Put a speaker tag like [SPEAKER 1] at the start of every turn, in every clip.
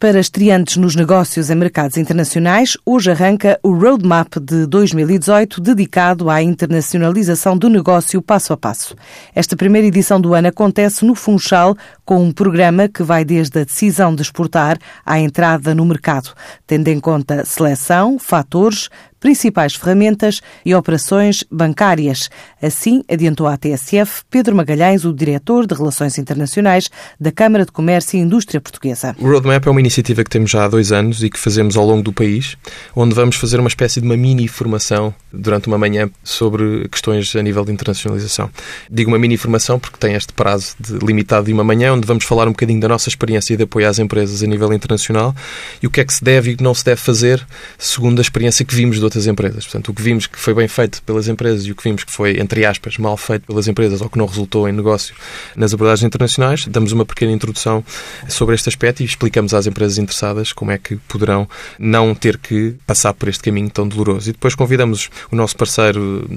[SPEAKER 1] Para estreantes nos negócios em mercados internacionais, hoje arranca o Roadmap de 2018 dedicado à internacionalização do negócio passo a passo. Esta primeira edição do ano acontece no Funchal com um programa que vai desde a decisão de exportar à entrada no mercado, tendo em conta seleção, fatores, principais ferramentas e operações bancárias. Assim, adiantou à TSF Pedro Magalhães, o diretor de Relações Internacionais da Câmara de Comércio e Indústria Portuguesa.
[SPEAKER 2] O Roadmap é uma iniciativa que temos já há dois anos e que fazemos ao longo do país, onde vamos fazer uma espécie de uma mini formação durante uma manhã sobre questões a nível de internacionalização. Digo uma mini formação porque tem este prazo de, limitado de uma manhã, onde vamos falar um bocadinho da nossa experiência de apoio às empresas a nível internacional e o que é que se deve e não se deve fazer segundo a experiência que vimos do outras empresas. Portanto, o que vimos que foi bem feito pelas empresas e o que vimos que foi, entre aspas, mal feito pelas empresas ou que não resultou em negócio nas abordagens internacionais, damos uma pequena introdução sobre este aspecto e explicamos às empresas interessadas como é que poderão não ter que passar por este caminho tão doloroso. E depois convidamos o nosso parceiro,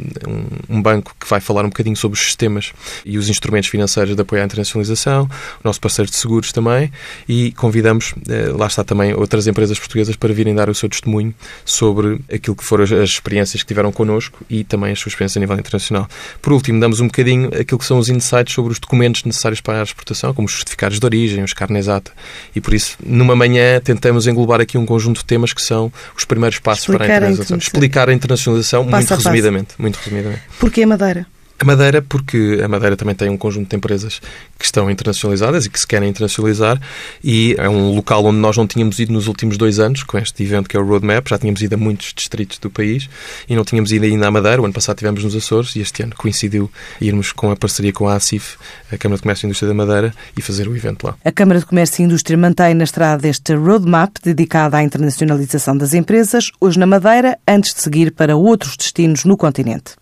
[SPEAKER 2] um, banco que vai falar um bocadinho sobre os sistemas e os instrumentos financeiros de apoio à internacionalização, o nosso parceiro de seguros também, e convidamos, eh, lá está também, outras empresas portuguesas para virem dar o seu testemunho sobre aquilo que foram as experiências que tiveram connosco e também as suas experiências a nível internacional. Por último, damos um bocadinho aquilo que são os insights sobre os documentos necessários para a exportação, como os certificados de origem, os carnes exata. E por isso, numa manhã, tentamos englobar aqui um conjunto de temas que são os primeiros passos Explicar para a internacionalização. Explicar a internacionalização passo muito resumidamente, muito resumidamente.
[SPEAKER 1] Porquê a Madeira?
[SPEAKER 2] A Madeira, porque a Madeira também tem um conjunto de empresas que estão internacionalizadas e que se querem internacionalizar e é um local onde nós não tínhamos ido nos últimos dois anos com este evento que é o Roadmap. Já tínhamos ido a muitos distritos do país e não tínhamos ido ainda à Madeira. O ano passado tivemos nos Açores e este ano coincidiu irmos com a parceria com a ACIF, a Câmara de Comércio e Indústria da Madeira, e fazer o evento lá.
[SPEAKER 1] A Câmara de Comércio e Indústria mantém na estrada este Roadmap dedicado à internacionalização das empresas, hoje na Madeira, antes de seguir para outros destinos no continente.